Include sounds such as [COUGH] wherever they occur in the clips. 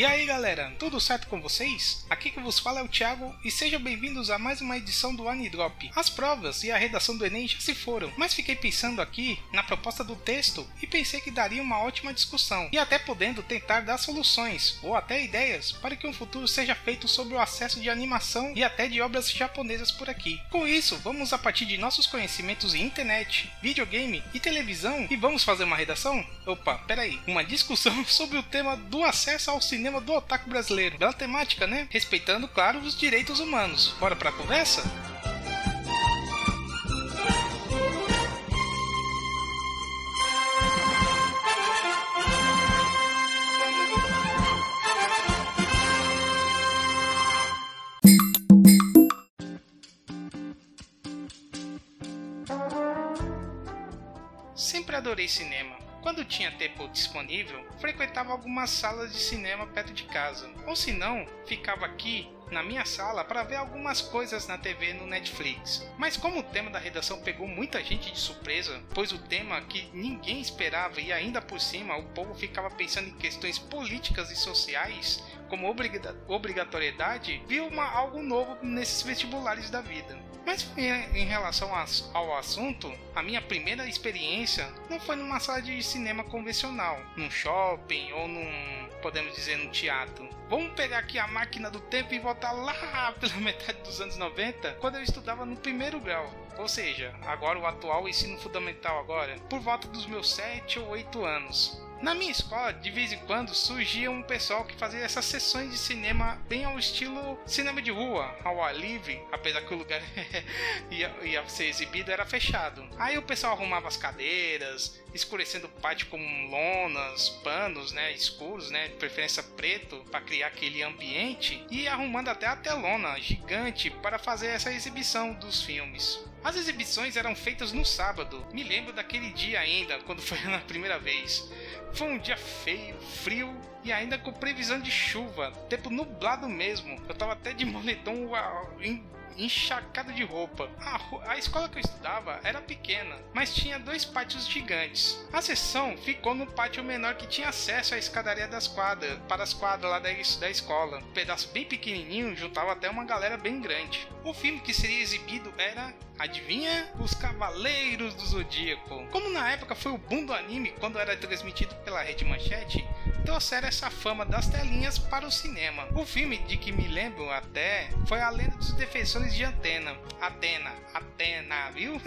E aí galera, tudo certo com vocês? Aqui que vos fala é o Thiago e sejam bem-vindos a mais uma edição do Anidrop. As provas e a redação do Enem já se foram, mas fiquei pensando aqui na proposta do texto e pensei que daria uma ótima discussão e até podendo tentar dar soluções ou até ideias para que um futuro seja feito sobre o acesso de animação e até de obras japonesas por aqui. Com isso, vamos a partir de nossos conhecimentos em internet, videogame e televisão e vamos fazer uma redação? Opa, peraí, uma discussão [LAUGHS] sobre o tema do acesso ao cinema cinema do otaku brasileiro. Bela temática, né? Respeitando, claro, os direitos humanos. Bora pra conversa? Sempre adorei cinema quando tinha tempo disponível, frequentava algumas salas de cinema perto de casa, ou se não, ficava aqui na minha sala para ver algumas coisas na TV no Netflix. Mas como o tema da redação pegou muita gente de surpresa, pois o tema que ninguém esperava e ainda por cima o povo ficava pensando em questões políticas e sociais, como obrigatoriedade, viu uma, algo novo nesses vestibulares da vida. Mas em relação ao assunto, a minha primeira experiência não foi numa sala de cinema convencional, num shopping ou num, podemos dizer, num teatro. Vamos pegar aqui a máquina do tempo e voltar lá [LAUGHS] pela metade dos anos 90, quando eu estudava no primeiro grau. Ou seja, agora o atual ensino fundamental agora, por volta dos meus 7 ou 8 anos. Na minha escola, de vez em quando, surgia um pessoal que fazia essas sessões de cinema bem ao estilo cinema de rua, ao ar livre, apesar que o lugar [LAUGHS] ia, ia ser exibido era fechado. Aí o pessoal arrumava as cadeiras, escurecendo o pátio com lonas, panos, né, escuros, né, de preferência preto, para criar aquele ambiente, e arrumando até a telona gigante para fazer essa exibição dos filmes. As exibições eram feitas no sábado. Me lembro daquele dia ainda, quando foi [LAUGHS] na primeira vez. Foi um dia feio, frio e ainda com previsão de chuva, tempo nublado mesmo. Eu tava até de moletom encharcado de roupa. A, a, escola que eu estudava era pequena, mas tinha dois pátios gigantes. A sessão ficou no pátio menor que tinha acesso à escadaria das quadras, para as quadras lá da, da escola. Um pedaço bem pequenininho juntava até uma galera bem grande. O filme que seria exibido era Adivinha? Os Cavaleiros do Zodíaco. Como na época foi o boom do anime quando era transmitido pela Rede Manchete, trouxeram essa fama das telinhas para o cinema. O filme de que me lembro até foi A Lenda dos Defensores de Atena. Atena, Atena, viu?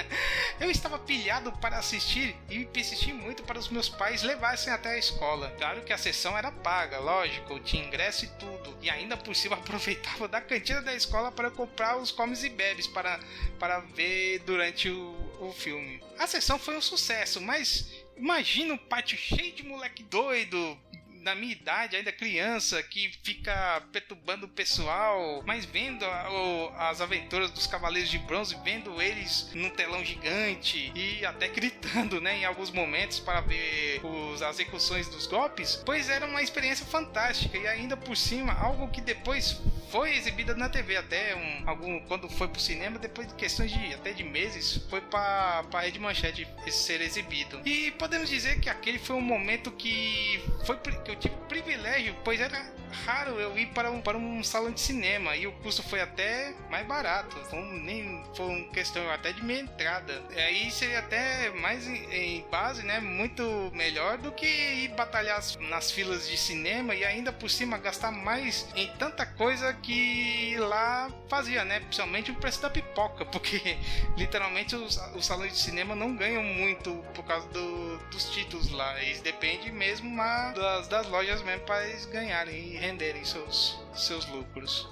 [LAUGHS] eu estava pilhado para assistir e persisti muito para os meus pais levassem até a escola. Claro que a sessão era paga, lógico, tinha ingresso e tudo. E ainda por cima [LAUGHS] aproveitava da cantina da escola para comprar os comes e bebes para para ver durante o, o filme. A sessão foi um sucesso, mas imagina um pátio cheio de moleque doido, na minha idade, ainda criança, que fica perturbando o pessoal, mas vendo a, o, as aventuras dos Cavaleiros de Bronze, vendo eles num telão gigante e até gritando, né, em alguns momentos para ver os, as execuções dos golpes, pois era uma experiência fantástica. E ainda por cima algo que depois foi exibida na TV até um, algum quando foi pro cinema depois de questões de até de meses foi para para rede manchete ser exibido. E podemos dizer que aquele foi um momento que foi que eu tive privilégio, pois era raro eu ir para um, para um salão de cinema e o custo foi até mais barato. Foi, nem, foi uma questão até de minha entrada. Aí seria até mais em, em, base, né? Muito melhor do que ir batalhar nas filas de cinema e ainda por cima gastar mais em tanta coisa que lá fazia, né? Principalmente o preço da pipoca, [LAUGHS] porque literalmente os, os salões de cinema não ganham muito por causa do, dos títulos lá. Eles dependem mesmo das, das lojas mesmo para eles ganharem renderem seus, seus lucros.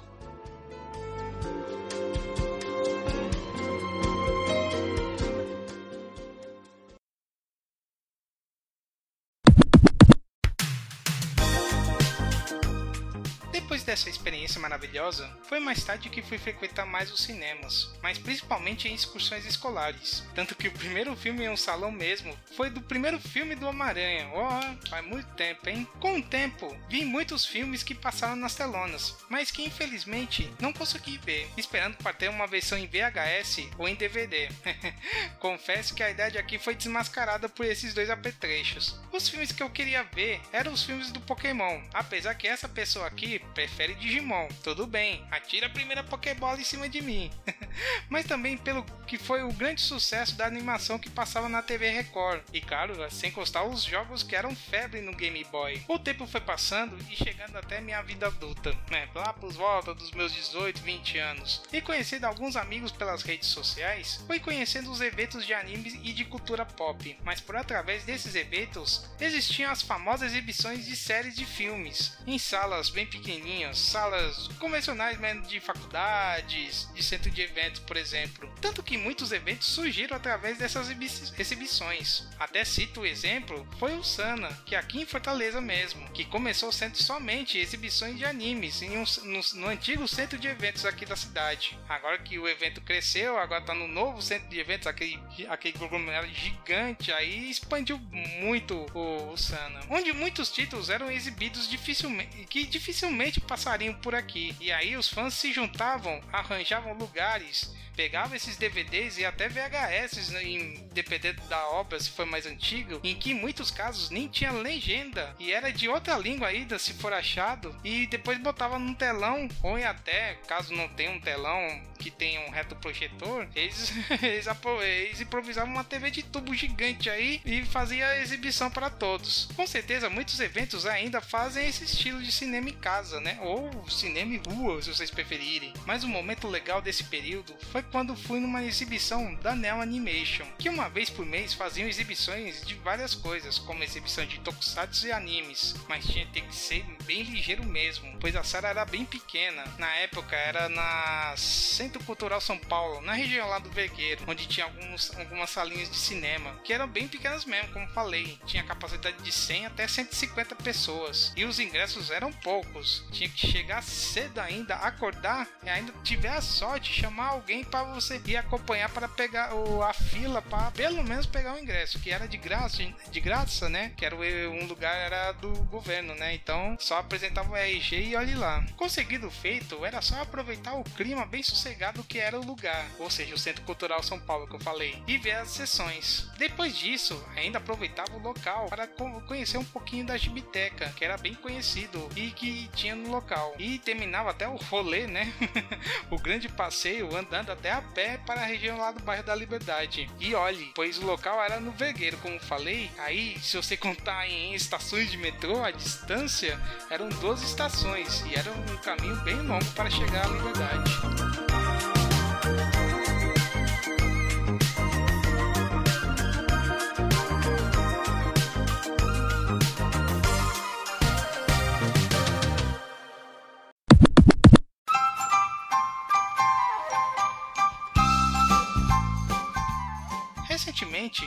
Dessa experiência maravilhosa, foi mais tarde que fui frequentar mais os cinemas, mas principalmente em excursões escolares. Tanto que o primeiro filme em um salão mesmo foi do primeiro filme do Homem-Aranha. Oh, faz muito tempo, hein? Com o tempo, vi muitos filmes que passaram nas telonas, mas que infelizmente não consegui ver, esperando para ter uma versão em VHS ou em DVD. [LAUGHS] Confesso que a idade aqui foi desmascarada por esses dois apetrechos. Os filmes que eu queria ver eram os filmes do Pokémon, apesar que essa pessoa aqui prefere Digimon. Tudo bem, atira a primeira Pokébola em cima de mim. [LAUGHS] Mas também pelo que foi o grande sucesso da animação que passava na TV Record. E claro, sem constar os jogos que eram febre no Game Boy. O tempo foi passando e chegando até minha vida adulta, né? Lá por volta dos meus 18, 20 anos. E conhecendo alguns amigos pelas redes sociais, fui conhecendo os eventos de animes e de cultura pop. Mas por através desses eventos, existiam as famosas exibições de séries de filmes, em salas bem pequenininhas salas convencionais mesmo de faculdades, de centro de eventos, por exemplo. Tanto que muitos eventos surgiram através dessas exibições. Até cito o exemplo, foi o Sana, que aqui em Fortaleza mesmo, que começou sendo somente exibições de animes em um, no, no, antigo centro de eventos aqui da cidade. Agora que o evento cresceu, agora está no novo centro de eventos, aquele, aquele conglomerado gigante, aí expandiu muito o, o Sana. Onde muitos títulos eram exibidos dificilmente, que dificilmente passariam por aqui. E aí os fãs se juntavam, arranjavam lugares pegava esses DVDs e até VHS, em, dependendo da obra, se for mais antigo, em que em muitos casos nem tinha legenda e era de outra língua ainda, se for achado, e depois botava num telão, ou até, caso não tenha um telão que tenha um reto projetor, eles, [LAUGHS] eles, eles improvisavam uma TV de tubo gigante aí e fazia a exibição para todos. Com certeza, muitos eventos ainda fazem esse estilo de cinema em casa, né? Ou cinema em rua, se vocês preferirem. Mas o momento legal desse período foi quando fui numa exibição da Neo Animation, que uma vez por mês faziam exibições de várias coisas, como exibição de tokusatsu e animes, mas tinha que ser bem ligeiro mesmo, pois a sala era bem pequena. Na época era na Centro Cultural São Paulo, na região lá do Vergueiro, onde tinha alguns, algumas salinhas de cinema, que eram bem pequenas mesmo, como falei. Tinha capacidade de 100 até 150 pessoas, e os ingressos eram poucos. Tinha que chegar cedo ainda, acordar e ainda tiver a sorte chamar alguém para você ir acompanhar para pegar o, a fila para pelo menos pegar o ingresso, que era de graça, de graça, né? Que era um lugar era do governo, né? Então só apresentava o RG e olhe lá. Conseguido feito, era só aproveitar o clima bem sossegado que era o lugar, ou seja, o Centro Cultural São Paulo que eu falei, e ver as sessões. Depois disso, ainda aproveitava o local para conhecer um pouquinho da Gibiteca, que era bem conhecido e que tinha no local. E terminava até o rolê, né? [LAUGHS] o grande passeio andando até a pé para a região lá do bairro da Liberdade. E olhe, pois o local era no Vergueiro, como falei, aí se você contar em estações de metrô, a distância eram 12 estações e era um caminho bem longo para chegar à Liberdade.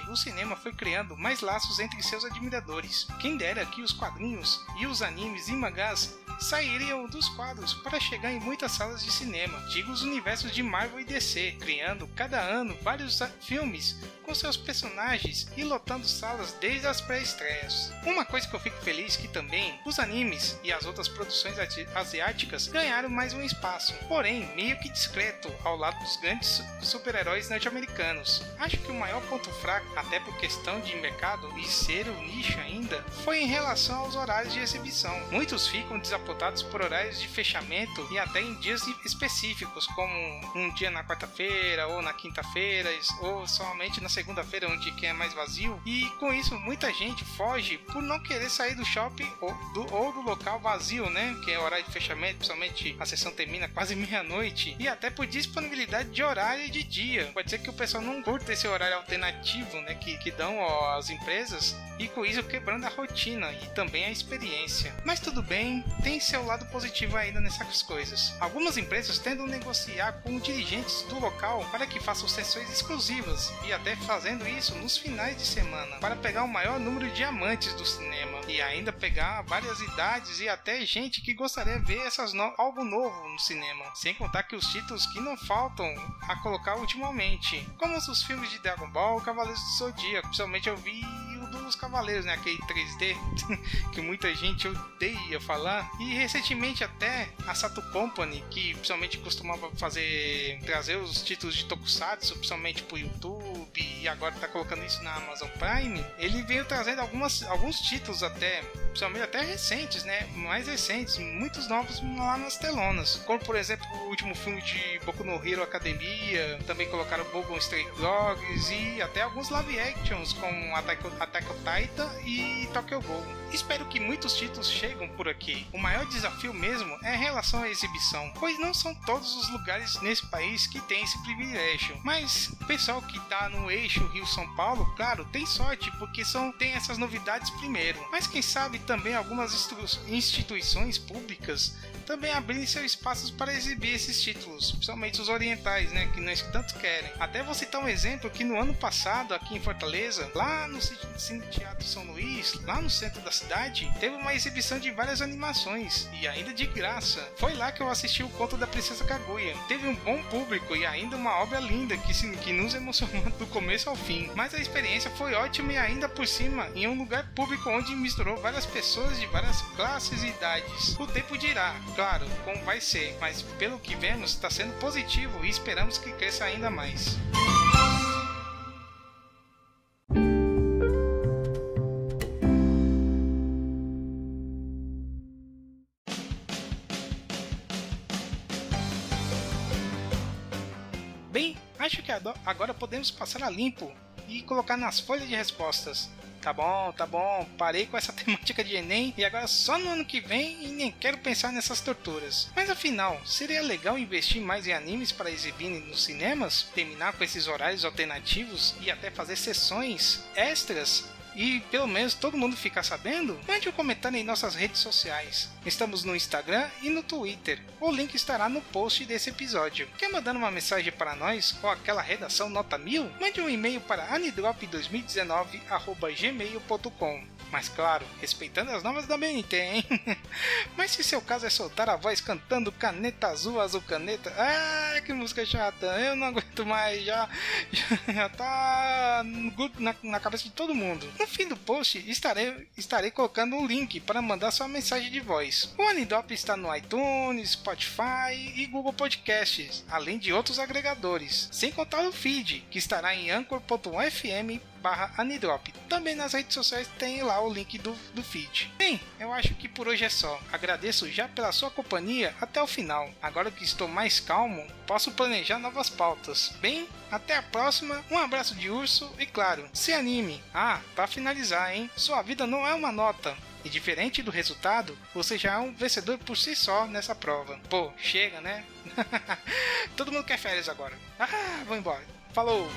O cinema foi criando mais laços entre seus admiradores. Quem dera que os quadrinhos e os animes e mangás sairiam dos quadros para chegar em muitas salas de cinema, digo os universos de Marvel e DC, criando cada ano vários filmes com seus personagens e lotando salas desde as pré-estreias. Uma coisa que eu fico feliz que também os animes e as outras produções asiáticas ganharam mais um espaço, porém meio que discreto ao lado dos grandes super-heróis norte-americanos. Acho que o maior ponto fraco, até por questão de mercado e ser o nicho ainda, foi em relação aos horários de exibição. Muitos ficam desapontados por horários de fechamento e até em dias específicos, como um dia na quarta-feira ou na quinta-feira ou somente na segunda-feira, onde que é mais vazio. E com isso muita gente foge por não querer sair do shopping ou do, ou do local vazio, né? Que é horário de fechamento, principalmente a sessão termina quase [LAUGHS] meia-noite. E até por disponibilidade de horário e de dia. Pode ser que o pessoal não curta esse horário alternativo, né? Que, que dão ó, as empresas. E com isso quebrando a rotina e também a experiência. Mas tudo bem, tem seu lado positivo ainda nessas coisas. Algumas empresas tentam negociar com dirigentes do local para que façam sessões exclusivas e até fazendo isso nos finais de semana, para pegar o maior número de amantes do cinema e ainda pegar várias idades e até gente que gostaria de ver essas no algo novo no cinema. Sem contar que os títulos que não faltam a colocar ultimamente, como os filmes de Dragon Ball, Cavaleiros do Zodíaco, principalmente eu vi dos Cavaleiros, né? Aquele 3D [LAUGHS] que muita gente odeia falar. E recentemente até a Sato Company, que principalmente costumava fazer trazer os títulos de Tokusatsu, principalmente pro YouTube e agora tá colocando isso na Amazon Prime, ele veio trazendo algumas, alguns títulos até, principalmente até recentes, né? Mais recentes, muitos novos lá nas telonas. Como por exemplo o último filme de Boku no Hero Academia, também colocaram Bogon Stray Dogs e até alguns live actions como Attack, Attack on Titan e Tokyo Ghoul. Espero que muitos títulos chegam por aqui. O maior desafio mesmo é em relação à exibição, pois não são todos os lugares nesse país que tem esse privilégio. Mas o pessoal que tá no eixo Rio-São Paulo, claro, tem sorte porque são tem essas novidades primeiro. Mas quem sabe também algumas instituições públicas também abrirem seus espaços para exibir esses títulos, principalmente os orientais, né, que nós tanto querem. Até vou citar um exemplo que no ano passado, aqui em Fortaleza, lá no Cine Teatro São Luís, lá no centro da cidade, teve uma exibição de várias animações e ainda de graça. Foi lá que eu assisti o conto da Princesa Kaguya. Teve um bom público e ainda uma obra linda que, que nos emocionou [LAUGHS] do começo ao fim. Mas a experiência foi ótima e ainda por cima em um lugar público onde misturou várias pessoas de várias classes e idades. O tempo dirá, claro, como vai ser, mas pelo que vemos está sendo positivo e esperamos que cresça ainda mais. Bem, acho que agora podemos passar a limpo e colocar nas folhas de respostas tá bom, tá bom, parei com essa [LAUGHS] temática de Enem e agora só no ano que vem e nem quero pensar nessas torturas. Mas afinal, seria legal investir mais em animes para exibir nos cinemas? Terminar com esses horários alternativos e até fazer sessões extras e pelo menos todo mundo ficar sabendo, mande um comentário em nossas redes sociais. Estamos no Instagram e no Twitter. O link estará no post desse episódio. Quer mandar uma mensagem para nós ou aquela redação nota mil? Mande um e-mail para anidrop2019@gmail.com. Mas claro, respeitando as normas da BNT, hein? [LAUGHS] Mas se seu caso é soltar a voz cantando caneta azul, azul caneta, ah, que música chata, eu não aguento mais, já, [LAUGHS] já tá na, na cabeça de todo mundo. No fim do post estarei, estarei colocando um link para mandar sua mensagem de voz. O Anidop está no iTunes, Spotify e Google Podcasts, além de outros agregadores, sem contar o feed, que estará em anchor.fm barra Anidrop. Também nas redes sociais tem lá o link do, do feed. Bem, eu acho que por hoje é só. Agradeço já pela sua companhia até o final. Agora que estou mais calmo, posso planejar novas pautas. Bem, até a próxima, um abraço de urso e claro, se anime. Ah, para finalizar, hein? Sua vida não é uma nota. E diferente do resultado, você já é um vencedor por si só nessa prova. Pô, chega, né? [LAUGHS] Todo mundo quer férias agora. Ah, vou embora. Falou!